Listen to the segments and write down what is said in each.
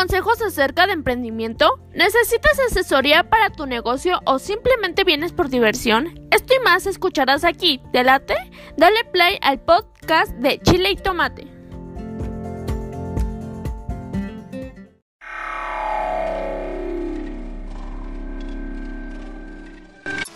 consejos acerca de emprendimiento? ¿Necesitas asesoría para tu negocio o simplemente vienes por diversión? Esto y más escucharás aquí. ¿Te late? Dale play al podcast de Chile y Tomate.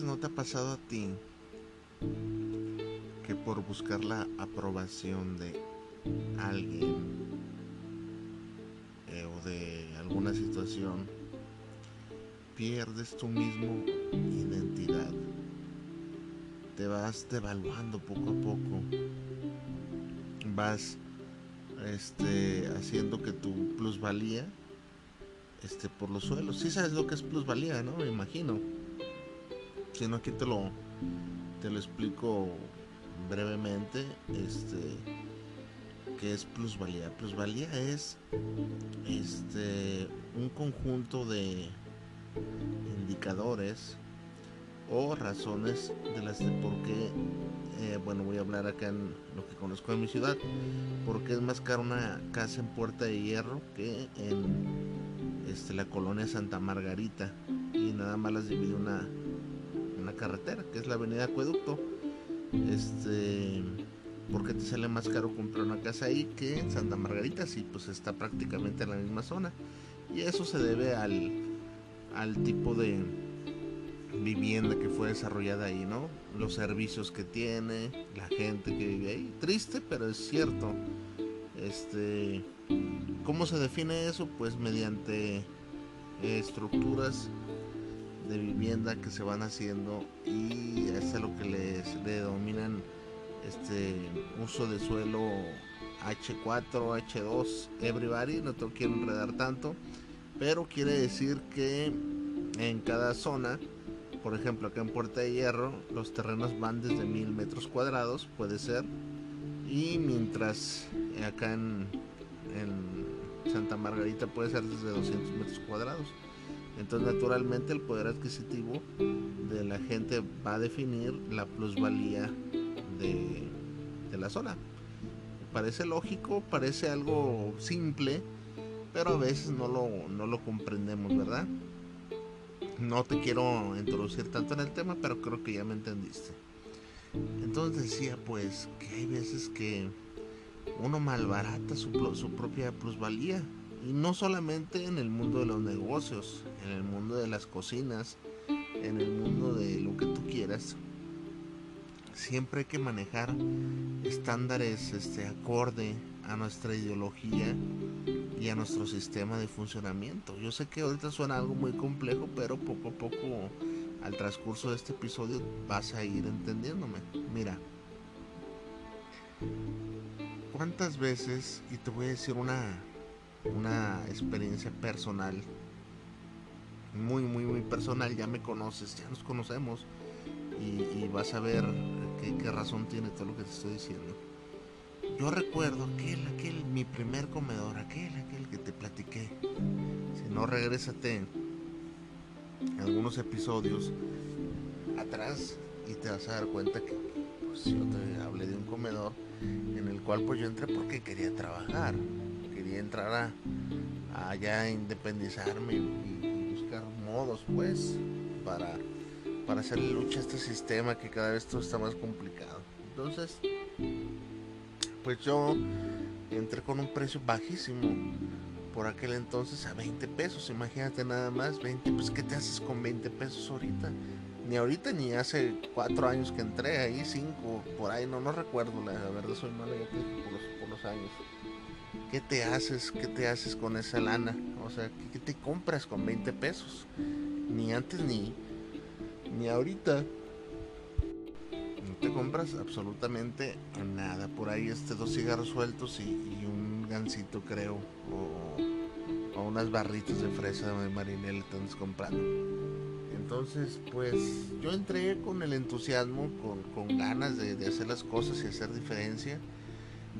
No te ha pasado a ti que por buscar la aprobación de alguien eh, o de alguna situación pierdes tu mismo identidad? Te vas devaluando poco a poco. Vas este, haciendo que tu plusvalía esté por los suelos. Si sabes lo que es plusvalía, ¿no? Me imagino si no aquí te lo, te lo explico brevemente, este, que es plusvalía. Plusvalía es este, un conjunto de indicadores o razones de las de por qué, eh, bueno, voy a hablar acá en lo que conozco en mi ciudad, porque es más caro una casa en Puerta de Hierro que en este, la colonia Santa Margarita y nada más las divide una una carretera, que es la avenida Acueducto. Este, porque te sale más caro comprar una casa ahí que en Santa Margarita, si pues está prácticamente en la misma zona. Y eso se debe al, al tipo de vivienda que fue desarrollada ahí, ¿no? Los servicios que tiene, la gente que vive ahí. Triste, pero es cierto. Este, ¿cómo se define eso? Pues mediante estructuras de vivienda que se van haciendo y es lo que les denominan este uso de suelo H4, H2, everybody, no te quiero enredar tanto, pero quiere decir que en cada zona, por ejemplo acá en Puerta de Hierro, los terrenos van desde mil metros cuadrados, puede ser, y mientras acá en, en Santa Margarita puede ser desde 200 metros cuadrados. Entonces naturalmente el poder adquisitivo de la gente va a definir la plusvalía de, la zona. Parece lógico, parece algo simple, pero a veces no lo, no lo comprendemos, ¿verdad? No te quiero introducir tanto en el tema, pero creo que ya me entendiste. Entonces decía pues que hay veces que uno malbarata su, su propia plusvalía y no solamente en el mundo de los negocios, en el mundo de las cocinas, en el mundo de lo que tú quieras. Siempre hay que manejar estándares este, acorde a nuestra ideología y a nuestro sistema de funcionamiento. Yo sé que ahorita suena algo muy complejo, pero poco a poco al transcurso de este episodio vas a ir entendiéndome. Mira, ¿cuántas veces, y te voy a decir una, una experiencia personal, muy, muy, muy personal, ya me conoces, ya nos conocemos y, vas a ver qué, razón tiene todo lo que te estoy diciendo. Yo recuerdo aquel, aquel, mi primer comedor, aquel, aquel que te platiqué. Si no, regrésate algunos episodios atrás y te vas a dar cuenta que pues, yo te hablé de un comedor en el cual pues yo entré porque quería trabajar entrar a, allá independizarme y, buscar modos pues para, para hacerle lucha a este sistema que cada vez todo está más complicado. Entonces, pues yo entré con un precio bajísimo por aquel entonces a 20 pesos. Imagínate nada más, 20, pues ¿qué te haces con 20 pesos ahorita? Ni ahorita ni hace 4 años que entré ahí, 5, por ahí, no, no recuerdo, la, verdad soy malo ya por los, por los años. ¿Qué te haces? ¿Qué te haces con esa lana? O sea, ¿qué, te compras con 20 pesos? Ni antes ni, ni ahorita. No te compras? Absolutamente nada. Por ahí este dos cigarros sueltos y, un gansito creo. O, o, unas barritas de fresa de marinela estás comprando. Entonces, pues yo entré con el entusiasmo, con, con ganas de, hacer las cosas y hacer diferencia.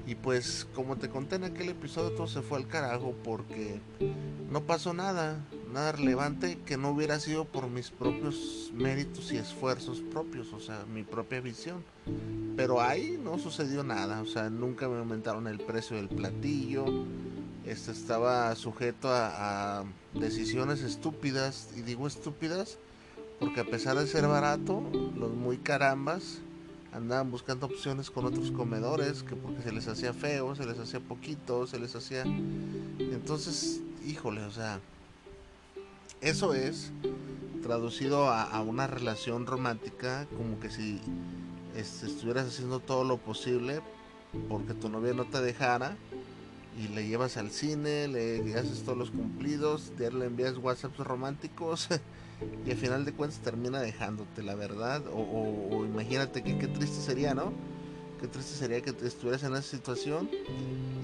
Y pues como te conté en aquel episodio, todo se fue al carajo porque no pasó nada, nada relevante que no hubiera sido por mis propios méritos y esfuerzos propios, o sea, mi propia visión. Pero ahí no sucedió nada, o sea, nunca me aumentaron el precio del platillo, este estaba sujeto a, a decisiones estúpidas, y digo estúpidas porque a pesar de ser barato, los muy carambas andaban buscando opciones con otros comedores, que porque se les hacía feo, se les hacía poquito, se les hacía... Entonces, híjole, o sea, eso es traducido a, una relación romántica, como que si este, estuvieras haciendo todo lo posible porque tu novia no te dejara y le llevas al cine, le haces todos los cumplidos, le envías WhatsApps románticos y al final de cuentas termina dejándote, la verdad. O, o, o imagínate qué triste sería, ¿no? Qué triste sería que estuvieras en esa situación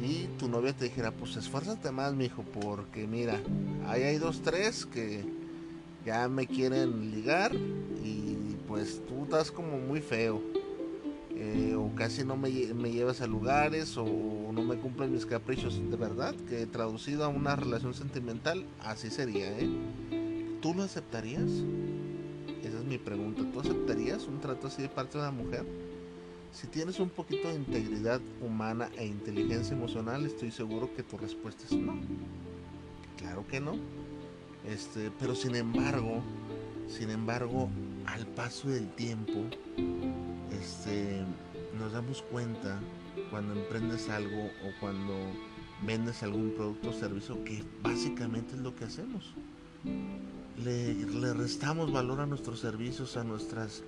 y tu novia te dijera, pues esfuérzate más, mijo, porque mira, ahí hay dos, tres que ya me quieren ligar y pues tú estás como muy feo. Eh, o casi no me, llevas a lugares o no me cumplen mis caprichos. De verdad, que traducido a una relación sentimental, así sería, ¿eh? ¿Tú lo aceptarías? Esa es mi pregunta. ¿Tú aceptarías un trato así de parte de una mujer? Si tienes un poquito de integridad humana e inteligencia emocional, estoy seguro que tu respuesta es no. Claro que no. Este, pero sin embargo, sin embargo, al paso del tiempo, este, nos damos cuenta cuando emprendes algo o cuando vendes algún producto o servicio que básicamente es lo que hacemos. Le, le, restamos valor a nuestros servicios, a nuestras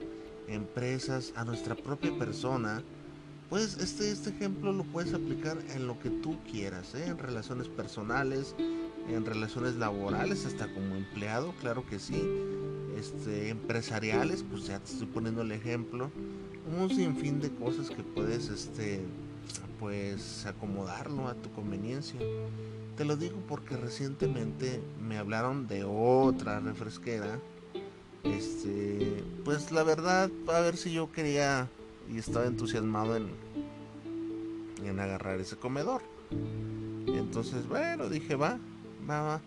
empresas, a nuestra propia persona. Pues este, este ejemplo lo puedes aplicar en lo que tú quieras, ¿eh? en relaciones personales, en relaciones laborales, hasta como empleado, claro que sí. Este, empresariales, pues ya te estoy poniendo el ejemplo. Un sinfín de cosas que puedes, este, pues acomodarlo a tu conveniencia. Te lo digo porque recientemente me hablaron de otra refresquera. Este, pues la verdad, a ver si yo quería y estaba entusiasmado en, en agarrar ese comedor. Entonces, bueno, dije, va, va, va.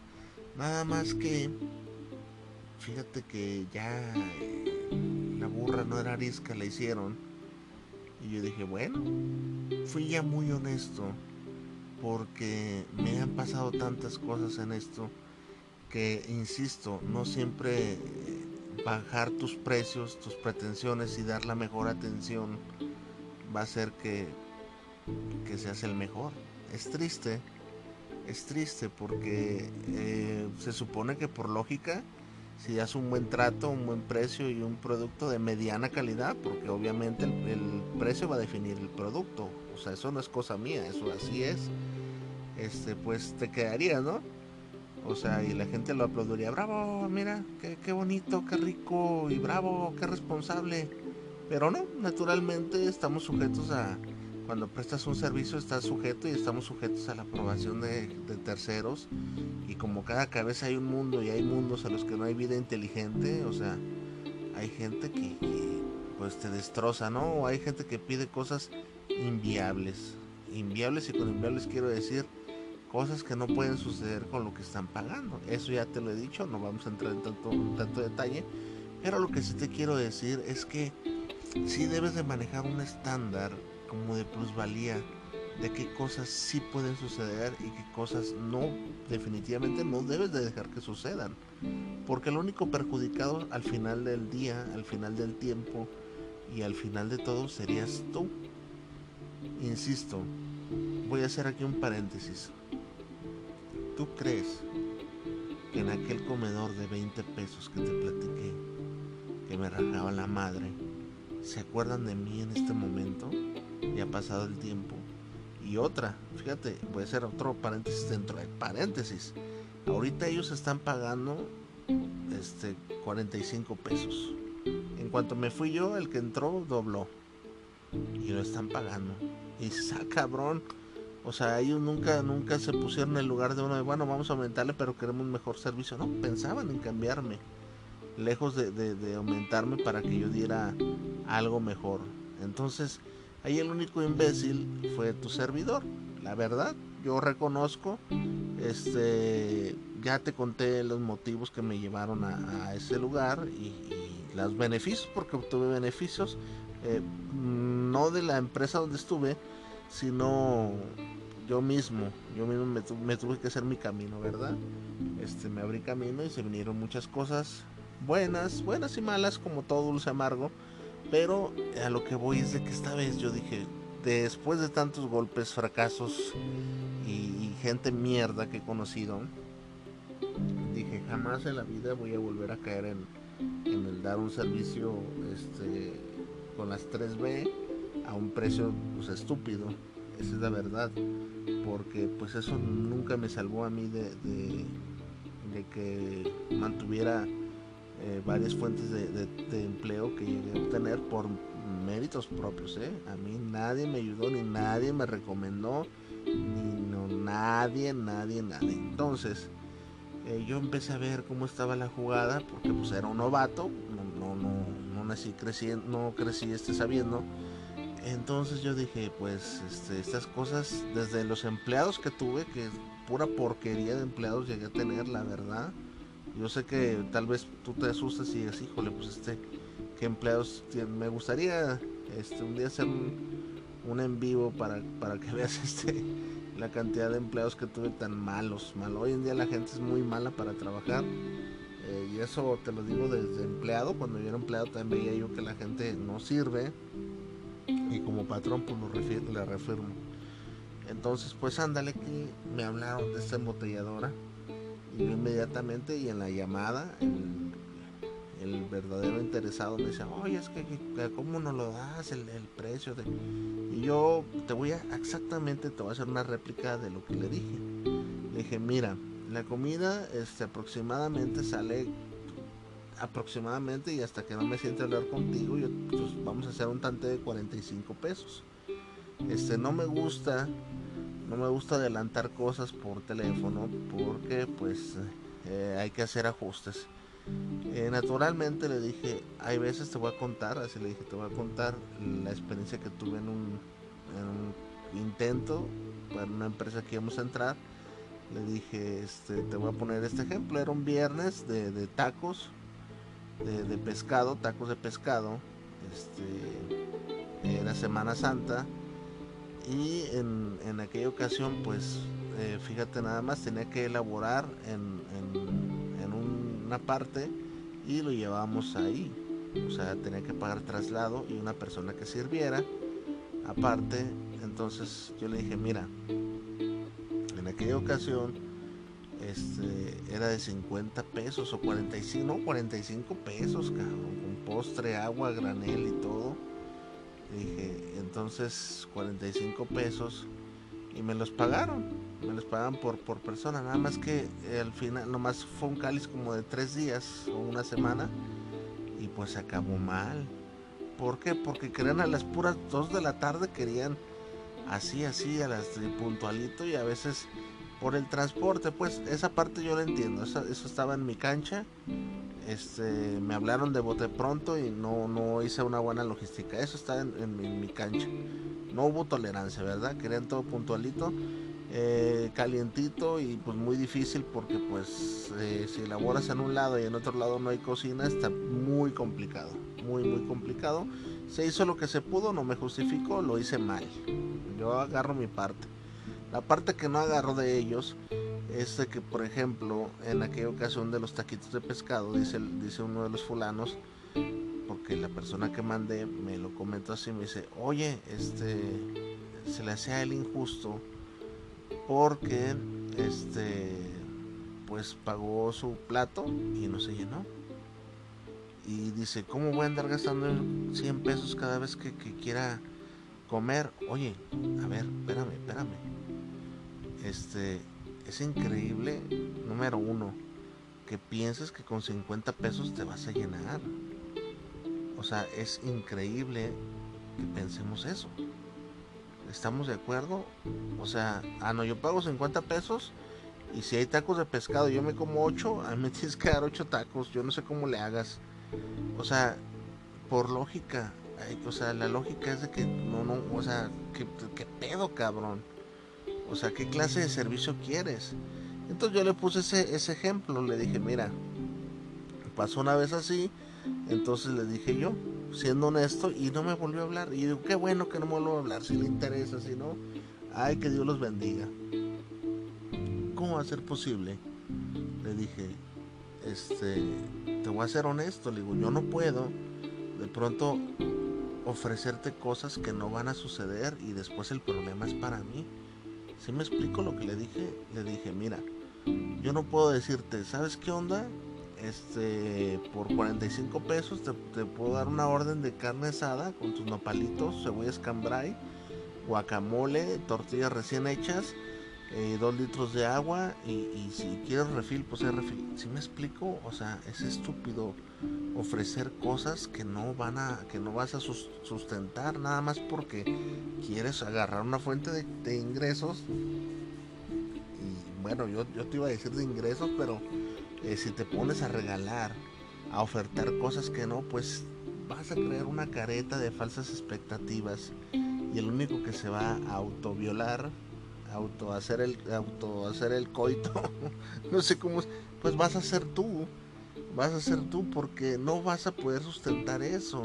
Nada más que, fíjate que ya eh, la burra no era arisca, la hicieron. Y yo dije, bueno, fui ya muy honesto porque me han pasado tantas cosas en esto que, insisto, no siempre bajar tus precios, tus pretensiones y dar la mejor atención va a hacer que, que seas el mejor. Es triste, es triste porque eh, se supone que por lógica, si das un buen trato, un buen precio y un producto de mediana calidad, porque obviamente el, precio va a definir el producto, o sea, eso no es cosa mía, eso así es, este, pues te quedaría, ¿no? O sea, y la gente lo aplaudiría, bravo, mira, qué, qué bonito, qué rico y bravo, qué responsable. Pero no, naturalmente estamos sujetos a, cuando prestas un servicio estás sujeto y estamos sujetos a la aprobación de, terceros y como cada cabeza hay un mundo y hay mundos a los que no hay vida inteligente, o sea, hay gente que, que pues te destroza, ¿no? O hay gente que pide cosas inviables, inviables y con inviables quiero decir cosas que no pueden suceder con lo que están pagando. Eso ya te lo he dicho, no vamos a entrar en tanto, tanto detalle, pero lo que sí te quiero decir es que sí debes de manejar un estándar como de plusvalía de qué cosas sí pueden suceder y qué cosas no, definitivamente no debes de dejar que sucedan. Porque el único perjudicado al final del día, al final del tiempo y al final de todo serías tú. Insisto, voy a hacer aquí un paréntesis. ¿Tú crees que en aquel comedor de 20 pesos que te platiqué, que me rajaba la madre, se acuerdan de mí en este momento? Ya ha pasado el tiempo. Y otra, fíjate, a hacer otro paréntesis dentro de paréntesis. Ahorita ellos están pagando este 45 pesos. En cuanto me fui yo, el que entró dobló. y lo están pagando. Y dices, ah, cabrón. O sea, ellos nunca, nunca se pusieron en el lugar de uno de, bueno, vamos a aumentarle, pero queremos un mejor servicio. No, pensaban en cambiarme. Lejos de aumentarme para que yo diera algo mejor. Entonces, ahí el único imbécil fue tu servidor. La verdad, yo reconozco, este, ya te conté los motivos que me llevaron a, ese lugar y, los beneficios, porque obtuve beneficios, eh, no de la empresa donde estuve, sino yo mismo, yo mismo me, tuve que hacer mi camino, ¿verdad? Este, me abrí camino y se vinieron muchas cosas buenas, buenas y malas, como todo dulce amargo, pero a lo que voy es de que esta vez yo dije, después de tantos golpes, fracasos y, gente mierda que he conocido, dije jamás en la vida voy a volver a caer en, el dar un servicio este, con las 3B a un precio pues, estúpido. Esa es la verdad. Porque pues eso nunca me salvó a mí de, de, que mantuviera eh, varias fuentes de, empleo que llegué a obtener por méritos propios, ¿eh? A mí nadie me ayudó, ni nadie me recomendó, ni no, nadie, nadie, nadie. Entonces, eh, yo empecé a ver cómo estaba la jugada, porque pues era un novato, no, no, no, no nací creciendo, no crecí este sabiendo. Entonces yo dije, pues este, estas cosas, desde los empleados que tuve, que pura porquería de empleados llegué a tener, la verdad. Yo sé que tal vez tú te asustes y digas, híjole, pues este empleados me gustaría este un día hacer un, en vivo para, para que veas este la cantidad de empleados que tuve tan malos mal. Hoy en día la gente es muy mala para trabajar eh, y eso te lo digo desde empleado. Cuando yo era empleado también veía yo que la gente no sirve y como patrón pues lo le reafirmo. Entonces pues ándale que me hablaron de esta embotelladora inmediatamente y en la llamada el verdadero interesado me dice, oye, es que, ¿cómo no lo das el, precio? Y yo te voy a, exactamente, te voy a hacer una réplica de lo que le dije. Le dije, mira, la comida este, aproximadamente sale aproximadamente y hasta que no me siente hablar contigo, yo, pues, vamos a hacer un tante de 45 pesos. Este, no me gusta, no me gusta adelantar cosas por teléfono porque pues eh, hay que hacer ajustes. Eh, naturalmente le dije, hay veces te voy a contar, así le dije, te voy a contar la experiencia que tuve en un, intento para una empresa que íbamos a entrar. Le dije, este, te voy a poner este ejemplo, era un viernes de, tacos, de, pescado, tacos de pescado, este, era Semana Santa y en, aquella ocasión pues eh, fíjate nada más tenía que elaborar en parte y lo llevamos ahí. O sea, tenía que pagar traslado y una persona que sirviera. Aparte, entonces yo le dije, mira, en aquella ocasión este, era de 50 pesos o 45, no, 45 pesos, cabrón, con postre, agua, granel y todo. Dije, entonces 45 pesos y me los pagaron me los pagan por, por persona, nada más que al final nomás fue un cáliz como de tres días o una semana y pues acabó mal. ¿Por qué? Porque querían a las puras dos de la tarde, querían así, así, a las puntualito y a veces por el transporte, pues esa parte yo la entiendo, eso, estaba en mi cancha, este, me hablaron de bote pronto y no, no hice una buena logística, eso está en, mi cancha, no hubo tolerancia, ¿verdad? Querían todo puntualito eh, calientito y pues muy difícil porque pues eh, si elaboras en un lado y en otro lado no hay cocina está muy complicado, muy muy complicado. Se hizo lo que se pudo, no me justifico, lo hice mal. Yo agarro mi parte. La parte que no agarro de ellos es que por ejemplo en aquella ocasión de los taquitos de pescado dice, dice uno de los fulanos porque la persona que mandé me lo comentó así me dice oye este se le hace a él injusto porque este pues pagó su plato y no se llenó. Y dice, ¿cómo voy a andar gastando 100 pesos cada vez que, quiera comer? Oye, a ver, espérame, espérame. Este, es increíble, número uno, que pienses que con 50 pesos te vas a llenar. O sea, es increíble que hacemos eso. ¿Estamos de acuerdo? O sea, ah, no, yo pago 50 pesos y si hay tacos de pescado yo me como 8, a mí me tienes que dar 8 tacos, yo no sé cómo le hagas. O sea, por lógica, o sea, la lógica es de que no, no, o sea, ¿qué, qué pedo, cabrón? O sea, ¿qué clase de servicio quieres? Entonces yo le puse ese, ese ejemplo, le dije, mira, pasó una vez así, entonces le dije yo, siendo honesto, y no me volvió a hablar. Y digo, qué bueno que no me volvió a hablar, si le interesa, si no, ay, que Dios los bendiga. ¿Cómo va a ser posible? Le dije, este, te voy a ser honesto, le digo, yo no puedo de pronto ofrecerte cosas que no van a suceder y después el problema es para mí. Si me explico lo que le dije, le dije, mira, yo no puedo decirte, ¿sabes qué onda? Este, por 45 pesos te, puedo dar una orden de carne asada con tus nopalitos, cebollas cambray, guacamole, tortillas recién hechas, eh, dos litros de agua y, si quieres refil, pues refil. Si me explico, o sea, es estúpido ofrecer cosas que no van a, que no vas a sustentar nada más porque quieres agarrar una fuente de, ingresos. Y bueno, yo, yo te iba a decir de ingresos, pero eh, si te pones a regalar, a ofertar cosas que no, pues vas a crear una careta de falsas expectativas y el único que se va a autoviolar, auto hacer el auto hacer el coito, no sé cómo, pues vas a ser tú, vas a ser tú porque no vas a poder sustentar eso.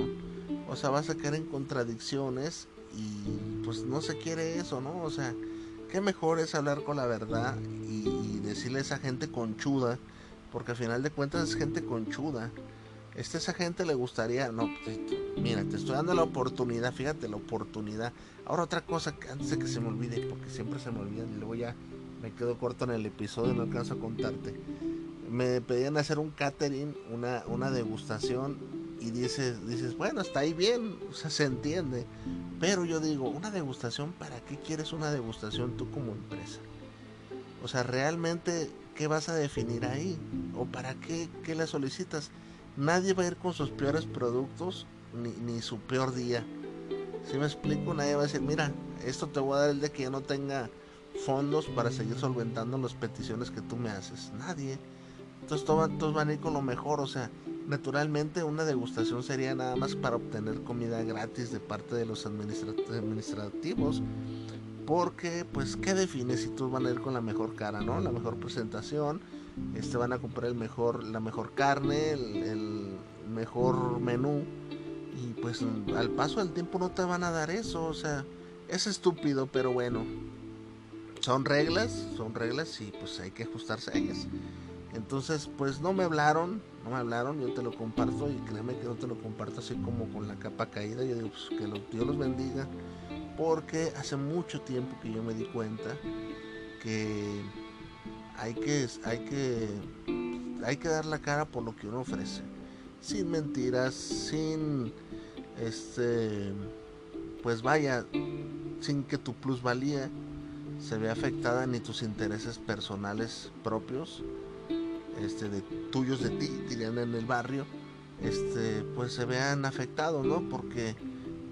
O sea, vas a caer en contradicciones y pues no se quiere eso, ¿no? O sea, qué mejor es hablar con la verdad y, decirle a esa gente conchuda porque al final de cuentas es gente conchuda. Este, esa gente le gustaría, no, mira, te estoy dando la oportunidad, fíjate la oportunidad. Ahora otra cosa que antes de que se me olvide, porque siempre se me olvida y luego ya me quedo corto en el episodio, no alcanzo a contarte. Me pedían hacer un catering, una, una degustación y dices, dices, bueno, está ahí bien, o sea, se entiende. Pero yo digo, una degustación, ¿para qué quieres una degustación tú como empresa? O sea, realmente ¿qué vas a definir ahí? ¿O para qué, qué le solicitas? Nadie va a ir con sus peores productos ni, su peor día. Si me explico, nadie va a decir, mira, esto te voy a dar el de que ya no tenga fondos para seguir solventando las peticiones que tú me haces. Nadie. Entonces todos, van a ir con lo mejor. O sea, naturalmente una degustación sería nada más para obtener comida gratis de parte de los administrativos porque pues qué define si tú van a ir con la mejor cara, ¿no? La mejor presentación, este van a comprar el mejor la mejor carne, el, mejor menú y pues al paso del tiempo no te van a dar eso, o sea, es estúpido, pero bueno. Son reglas, son reglas y pues hay que ajustarse a ellas. Entonces, pues no me hablaron, no me hablaron, yo te lo comparto y créeme que no te lo comparto así como con la capa caída. Yo digo, pues que Dios los bendiga porque hace mucho tiempo que yo me di cuenta que hay que, hay que, hay que dar la cara por lo que uno ofrece, sin mentiras, sin, este, pues vaya, sin que tu plusvalía se vea afectada ni tus intereses personales propios, este, de tuyos de ti, dirían en el barrio, este, pues se vean afectados, ¿no? Porque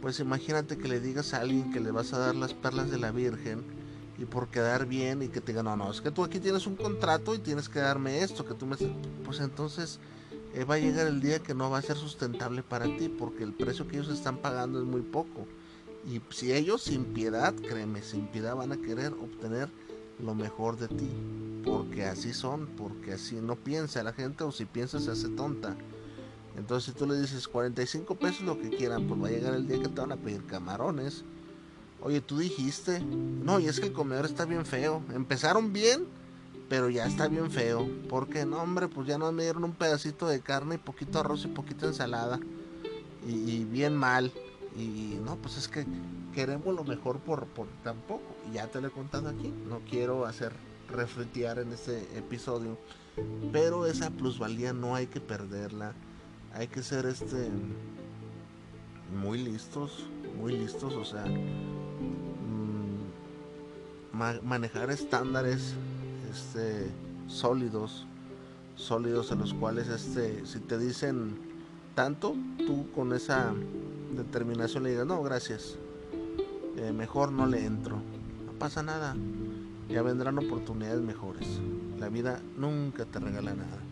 pues imagínate que le digas a alguien que le vas a dar las perlas de la Virgen y por quedar bien y que te diga, no, no, es que tú aquí tienes un contrato y tienes que darme esto, que tú me... Pues entonces eh, va a llegar el día que no va a ser sustentable para ti porque el precio que ellos están pagando es muy poco. Y si ellos sin piedad, créeme, sin piedad van a querer obtener lo mejor de ti. Porque así son, porque así no piensa la gente o si piensa se hace tonta. Entonces si tú le dices 45 pesos lo que quieran, pues va a llegar el día que te van a pedir camarones. Oye, tú dijiste, no, y es que el comedor está bien feo. Empezaron bien, pero ya está bien feo. Porque no, hombre, pues ya nos me dieron un pedacito de carne y poquito arroz y poquito ensalada. Y, bien mal. Y no, pues es que queremos lo mejor por, por tampoco. Y ya te lo he contado aquí. No quiero hacer refletear en este episodio. Pero esa plusvalía no hay que perderla hay que ser este muy listos, muy listos, o sea, mm, manejar estándares este sólidos, sólidos en los cuales este si te dicen tanto, tú con esa determinación le digas, no, gracias, eh, mejor no le entro. No pasa nada, ya vendrán oportunidades mejores. La vida nunca te regala nada.